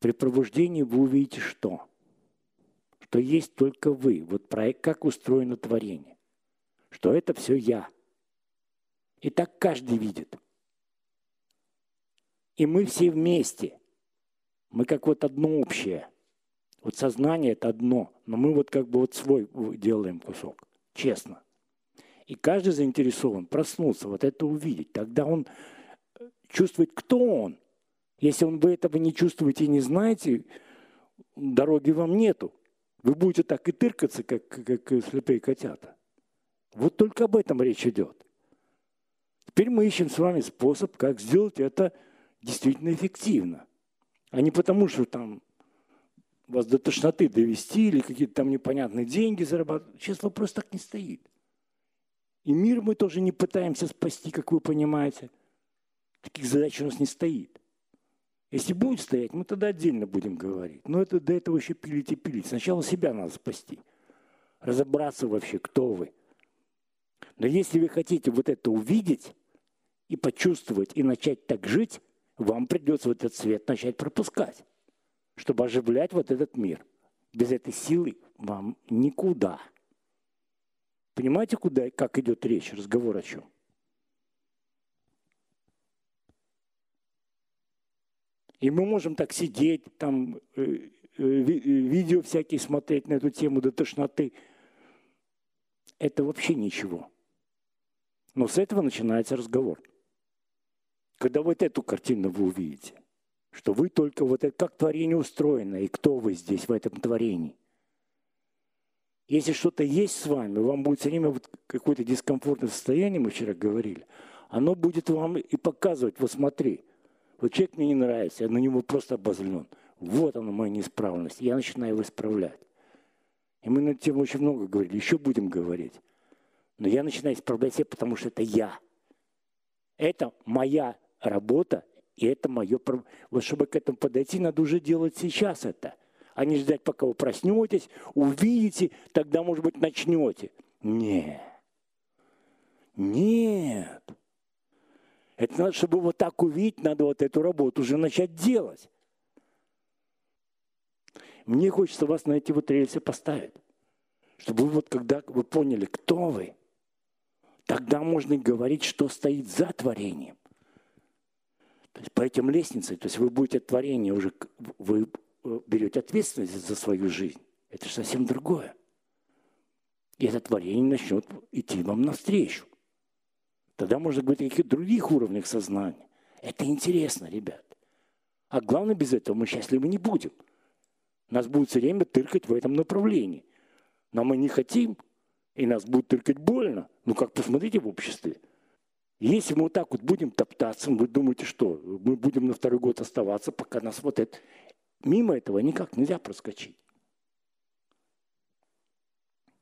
При пробуждении вы увидите что? Что есть только вы. Вот проект, как устроено творение. Что это все я. И так каждый видит. И мы все вместе. Мы как вот одно общее. Вот сознание – это одно, но мы вот как бы вот свой делаем кусок. Честно. И каждый заинтересован проснуться, вот это увидеть. Тогда он э, чувствует, кто он. Если вы этого не чувствуете и не знаете, дороги вам нету. Вы будете так и тыркаться, как, как слепые котята. Вот только об этом речь идет. Теперь мы ищем с вами способ, как сделать это действительно эффективно. А не потому, что там вас до тошноты довести или какие-то там непонятные деньги зарабатывать. Сейчас вопрос так не стоит. И мир мы тоже не пытаемся спасти, как вы понимаете. Таких задач у нас не стоит. Если будет стоять, мы тогда отдельно будем говорить. Но это до этого еще пилить и пилить. Сначала себя надо спасти. Разобраться вообще, кто вы. Но если вы хотите вот это увидеть и почувствовать, и начать так жить, вам придется вот этот свет начать пропускать, чтобы оживлять вот этот мир. Без этой силы вам никуда. Понимаете, куда, как идет речь, разговор о чем? И мы можем так сидеть, там э, э, э, видео всякие смотреть на эту тему до тошноты. Это вообще ничего. Но с этого начинается разговор. Когда вот эту картину вы увидите, что вы только вот это, как творение устроено, и кто вы здесь в этом творении. Если что-то есть с вами, вам будет все время вот какое-то дискомфортное состояние, мы вчера говорили, оно будет вам и показывать, вот смотри, вот человек мне не нравится, я на него просто обозлен. Вот она моя неисправность. Я начинаю его исправлять. И мы на эту тему очень много говорили, еще будем говорить. Но я начинаю исправлять себя, потому что это я. Это моя работа, и это мое... Вот чтобы к этому подойти, надо уже делать сейчас это а не ждать, пока вы проснетесь, увидите, тогда, может быть, начнете. Нет. Нет. Это надо, чтобы вот так увидеть, надо вот эту работу уже начать делать. Мне хочется вас на эти вот рельсы поставить. Чтобы вы вот когда вы поняли, кто вы, тогда можно говорить, что стоит за творением. То есть по этим лестницам, то есть вы будете творение уже, вы Э, берете ответственность за свою жизнь, это же совсем другое. И это творение начнет идти вам навстречу. Тогда можно говорить о каких-то других уровнях сознания. Это интересно, ребят. А главное, без этого мы счастливы не будем. Нас будет все время тыркать в этом направлении. Но мы не хотим, и нас будет тыркать больно. Ну как посмотрите в обществе. Если мы вот так вот будем топтаться, вы думаете, что мы будем на второй год оставаться, пока нас вот это... Мимо этого никак нельзя проскочить.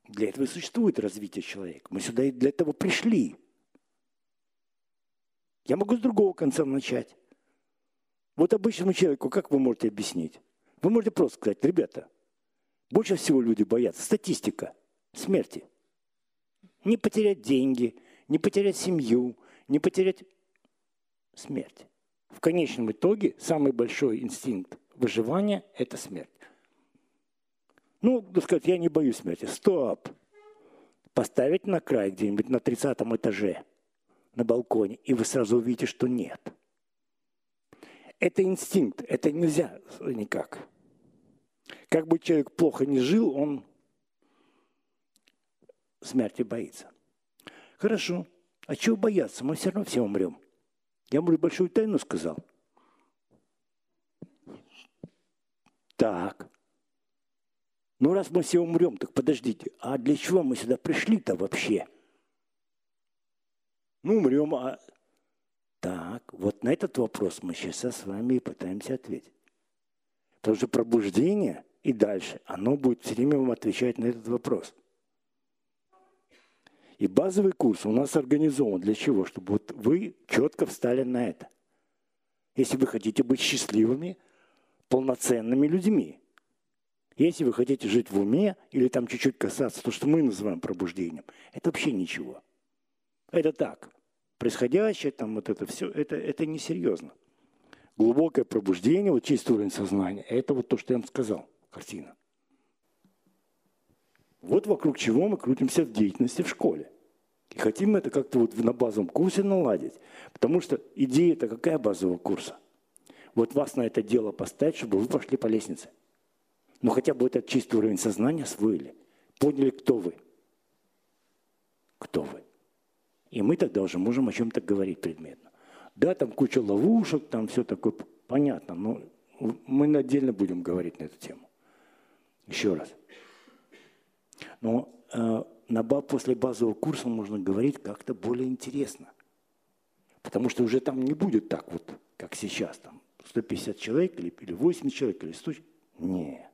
Для этого и существует развитие человека. Мы сюда и для этого пришли. Я могу с другого конца начать. Вот обычному человеку, как вы можете объяснить? Вы можете просто сказать, ребята, больше всего люди боятся статистика смерти. Не потерять деньги, не потерять семью, не потерять смерть. В конечном итоге самый большой инстинкт выживания – это смерть. Ну, сказать, я не боюсь смерти. Стоп! Поставить на край где-нибудь на 30 этаже, на балконе, и вы сразу увидите, что нет. Это инстинкт, это нельзя никак. Как бы человек плохо не жил, он смерти боится. Хорошо. А чего бояться? Мы все равно все умрем. Я, может, большую тайну сказал – Так. Ну, раз мы все умрем, так подождите, а для чего мы сюда пришли-то вообще? Ну, умрем, а... Так, вот на этот вопрос мы сейчас с вами и пытаемся ответить. Потому что пробуждение и дальше, оно будет все время вам отвечать на этот вопрос. И базовый курс у нас организован для чего? Чтобы вот вы четко встали на это. Если вы хотите быть счастливыми – полноценными людьми. Если вы хотите жить в уме или там чуть-чуть касаться то, что мы называем пробуждением, это вообще ничего. Это так. Происходящее, там вот это все, это, это несерьезно. глубокое пробуждение, вот чистый уровень сознания, это вот то, что я вам сказал, картина. Вот вокруг чего мы крутимся в деятельности в школе. И хотим это как-то вот на базовом курсе наладить. Потому что идея-то какая базового курса? Вот вас на это дело поставить, чтобы вы пошли по лестнице. Но хотя бы этот чистый уровень сознания освоили. Поняли, кто вы. Кто вы. И мы тогда уже можем о чем-то говорить предметно. Да, там куча ловушек, там все такое понятно, но мы отдельно будем говорить на эту тему. Еще раз. Но э, на, после базового курса можно говорить как-то более интересно. Потому что уже там не будет так вот, как сейчас, там 150 человек или, или 80 человек, или 100 Не.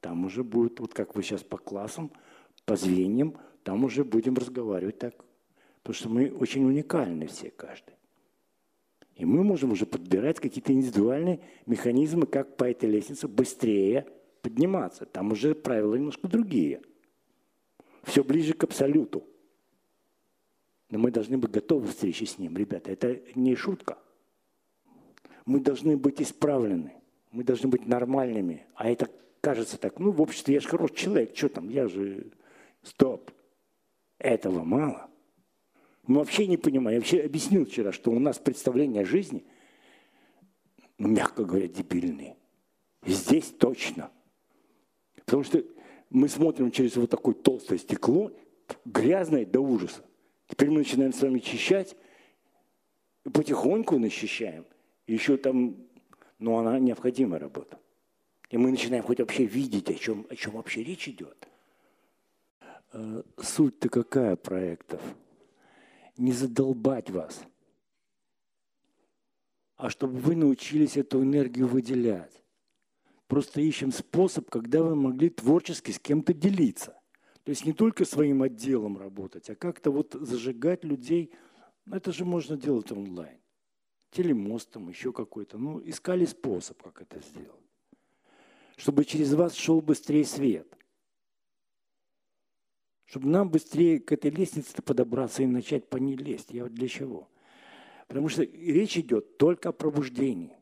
Там уже будет, вот как вы сейчас по классам, по звеньям, там уже будем разговаривать так. Потому что мы очень уникальны все, каждый. И мы можем уже подбирать какие-то индивидуальные механизмы, как по этой лестнице быстрее подниматься. Там уже правила немножко другие. Все ближе к абсолюту. Но мы должны быть готовы к встрече с ним, ребята. Это не шутка. Мы должны быть исправлены. Мы должны быть нормальными. А это кажется так, ну, в обществе я же хороший человек, что там, я же... Стоп. Этого мало. Мы вообще не понимаем. Я вообще объяснил вчера, что у нас представление о жизни, ну, мягко говоря, дебильные. Здесь точно. Потому что мы смотрим через вот такое толстое стекло, грязное до ужаса. Теперь мы начинаем с вами чищать, потихоньку начищаем. Еще там, ну, она необходимая работа. И мы начинаем хоть вообще видеть, о чем, о чем вообще речь идет. Э, суть-то какая проектов? Не задолбать вас, а чтобы вы научились эту энергию выделять. Просто ищем способ, когда вы могли творчески с кем-то делиться. То есть не только своим отделом работать, а как-то вот зажигать людей. Это же можно делать онлайн. Телемостом, еще какой-то. Ну, искали способ, как это сделать чтобы через вас шел быстрее свет. Чтобы нам быстрее к этой лестнице подобраться и начать по ней лезть. Я вот для чего? Потому что речь идет только о пробуждении.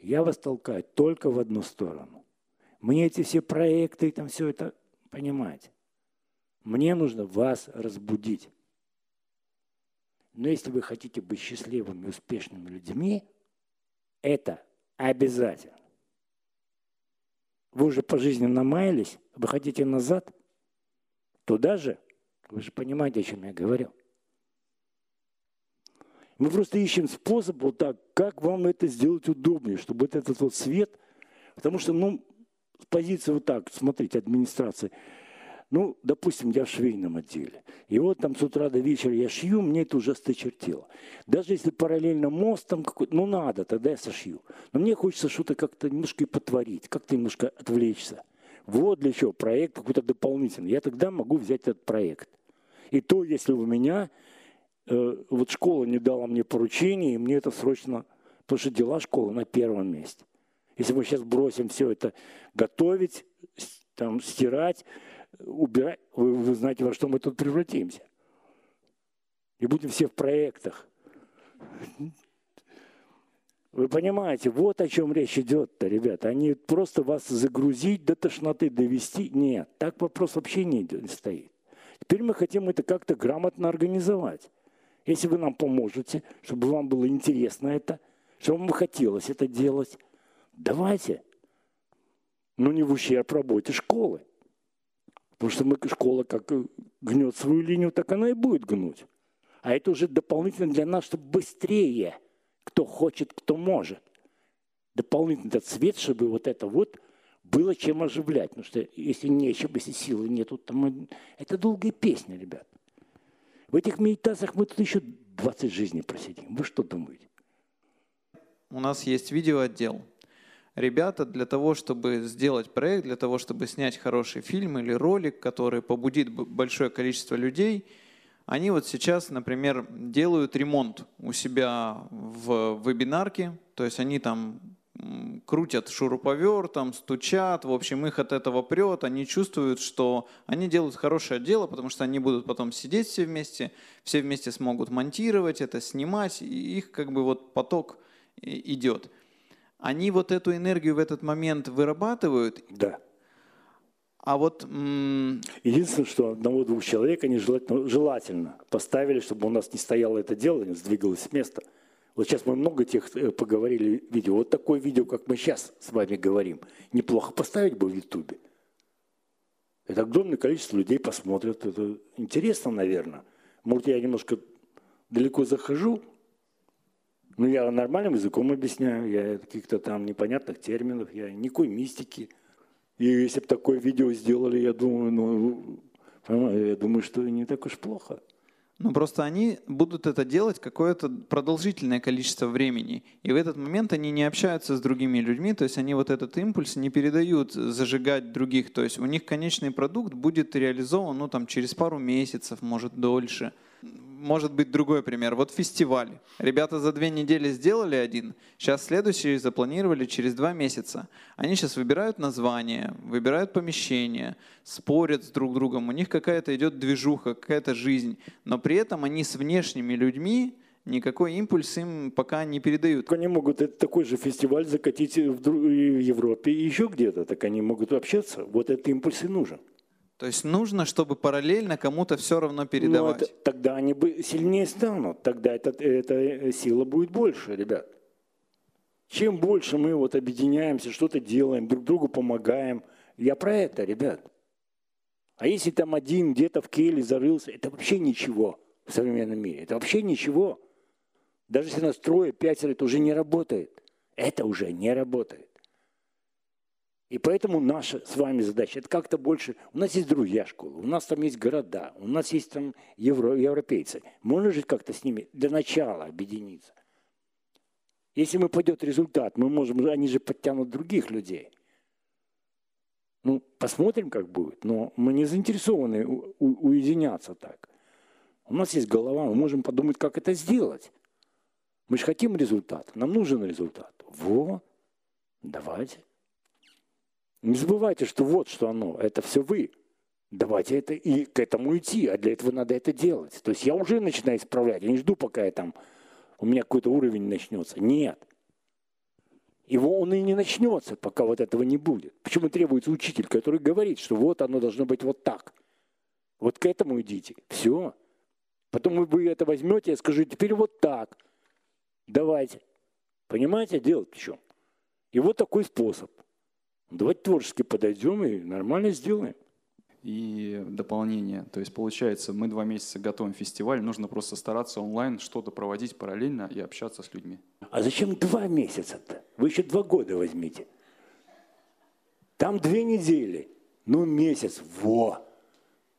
Я вас толкаю только в одну сторону. Мне эти все проекты и там все это понимать. Мне нужно вас разбудить. Но если вы хотите быть счастливыми, успешными людьми, это обязательно. Вы уже по жизни намаялись, вы хотите назад? Туда же? Вы же понимаете, о чем я говорю. Мы просто ищем способ вот так, как вам это сделать удобнее, чтобы вот этот вот свет, потому что, ну, с позиции вот так, смотрите, администрации – ну, допустим, я в швейном отделе. И вот там с утра до вечера я шью, мне это уже сточертело. Даже если параллельно мост там какой-то, ну надо, тогда я сошью. Но мне хочется что-то как-то немножко и потворить, как-то немножко отвлечься. Вот для чего проект какой-то дополнительный. Я тогда могу взять этот проект. И то, если у меня, э, вот школа не дала мне поручение, и мне это срочно, потому что дела школы на первом месте. Если мы сейчас бросим все это готовить, там, стирать, убирать, вы, вы знаете, во что мы тут превратимся. И будем все в проектах. Вы понимаете, вот о чем речь идет-то, ребята. Они просто вас загрузить до тошноты, довести. Нет, так вопрос вообще не стоит. Теперь мы хотим это как-то грамотно организовать. Если вы нам поможете, чтобы вам было интересно это, чтобы вам хотелось это делать, давайте. Но не в ущерб работе школы. Потому что мы, школа как гнет свою линию, так она и будет гнуть. А это уже дополнительно для нас, чтобы быстрее, кто хочет, кто может. Дополнительный этот свет, чтобы вот это вот было чем оживлять. Потому что если нечем, если силы нету, то мы... это долгая песня, ребят. В этих медитациях мы тут еще 20 жизней просидим. Вы что думаете? У нас есть видеоотдел ребята для того, чтобы сделать проект, для того, чтобы снять хороший фильм или ролик, который побудит большое количество людей, они вот сейчас, например, делают ремонт у себя в вебинарке, то есть они там крутят шуруповертом, стучат, в общем, их от этого прет, они чувствуют, что они делают хорошее дело, потому что они будут потом сидеть все вместе, все вместе смогут монтировать это, снимать, и их как бы вот поток идет. Они вот эту энергию в этот момент вырабатывают. Да. А вот... Единственное, что одного-двух человек они желательно, желательно поставили, чтобы у нас не стояло это дело, не сдвигалось с места. Вот сейчас мы много тех э, поговорили видео. Вот такое видео, как мы сейчас с вами говорим, неплохо поставить бы в Ютубе. Это огромное количество людей посмотрят. Это интересно, наверное. Может, я немножко далеко захожу, но я нормальным языком объясняю, я каких-то там непонятных терминов, я никакой мистики. И если бы такое видео сделали, я думаю, ну, я думаю, что не так уж плохо. Ну, просто они будут это делать какое-то продолжительное количество времени. И в этот момент они не общаются с другими людьми, то есть они вот этот импульс не передают зажигать других. То есть у них конечный продукт будет реализован ну, там, через пару месяцев, может, дольше может быть другой пример. Вот фестиваль. Ребята за две недели сделали один, сейчас следующий запланировали через два месяца. Они сейчас выбирают название, выбирают помещение, спорят с друг другом. У них какая-то идет движуха, какая-то жизнь. Но при этом они с внешними людьми никакой импульс им пока не передают. Они могут такой же фестиваль закатить в Европе и еще где-то, так они могут общаться. Вот этот импульс и нужен. То есть нужно, чтобы параллельно кому-то все равно передавать. Ну, это, тогда они бы сильнее станут, тогда эта, эта сила будет больше, ребят. Чем больше мы вот объединяемся, что-то делаем, друг другу помогаем. Я про это, ребят. А если там один где-то в келе зарылся, это вообще ничего в современном мире. Это вообще ничего. Даже если нас трое, пятеро, это уже не работает. Это уже не работает. И поэтому наша с вами задача – это как-то больше… У нас есть друзья школы, у нас там есть города, у нас есть там евро, европейцы. Можно жить как-то с ними для начала объединиться. Если мы пойдет результат, мы можем, они же подтянут других людей. Ну, посмотрим, как будет. Но мы не заинтересованы у, у, уединяться так. У нас есть голова, мы можем подумать, как это сделать. Мы же хотим результат, нам нужен результат. Вот, давайте. Не забывайте, что вот что оно, это все вы. Давайте это и к этому идти, а для этого надо это делать. То есть я уже начинаю исправлять, я не жду, пока я там, у меня какой-то уровень начнется. Нет. Его он и не начнется, пока вот этого не будет. Почему требуется учитель, который говорит, что вот оно должно быть вот так. Вот к этому идите. Все. Потом вы это возьмете и скажете, теперь вот так. Давайте. Понимаете, делать в чем? И вот такой способ. Давайте творчески подойдем и нормально сделаем. И дополнение, то есть получается, мы два месяца готовим фестиваль, нужно просто стараться онлайн что-то проводить параллельно и общаться с людьми. А зачем два месяца-то? Вы еще два года возьмите. Там две недели, ну месяц, во.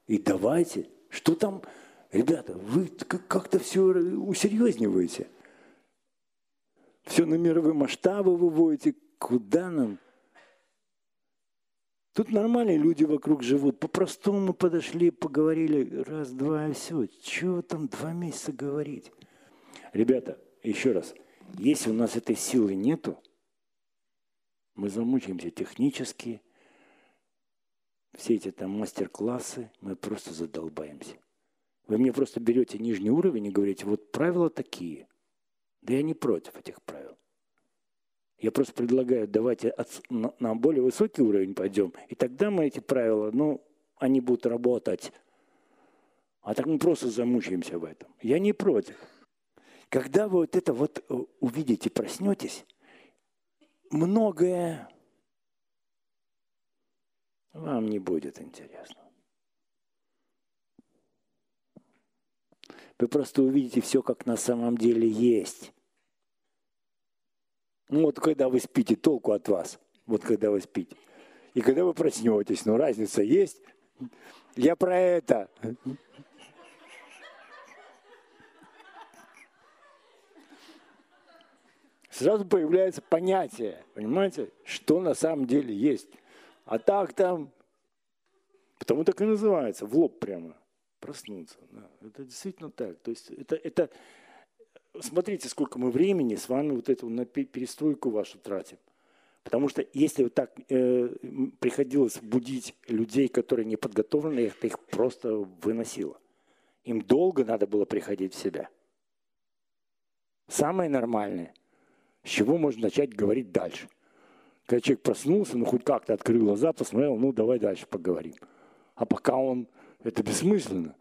И давайте, что там, ребята, вы как-то все усерьезниваете. Все на мировые масштабы выводите, куда нам? Тут нормальные люди вокруг живут. По-простому подошли, поговорили, раз, два, и все. Чего там два месяца говорить? Ребята, еще раз, если у нас этой силы нету, мы замучаемся технически, все эти там мастер-классы, мы просто задолбаемся. Вы мне просто берете нижний уровень и говорите, вот правила такие. Да я не против этих правил. Я просто предлагаю, давайте на более высокий уровень пойдем, и тогда мы эти правила, ну, они будут работать. А так мы просто замучаемся в этом. Я не против. Когда вы вот это вот э, увидите, проснетесь, многое вам не будет интересно. Вы просто увидите все, как на самом деле есть. Ну вот когда вы спите, толку от вас. Вот когда вы спите. И когда вы проснетесь, ну разница есть. Я про это. Сразу появляется понятие, понимаете, что на самом деле есть. А так там, потому так и называется, в лоб прямо, проснуться. Да. Это действительно так. То есть это, это смотрите, сколько мы времени с вами вот эту на перестройку вашу тратим. Потому что если вот так э, приходилось будить людей, которые не подготовлены, это их просто выносило. Им долго надо было приходить в себя. Самое нормальное. С чего можно начать говорить дальше? Когда человек проснулся, ну хоть как-то открыл глаза, посмотрел, ну давай дальше поговорим. А пока он, это бессмысленно.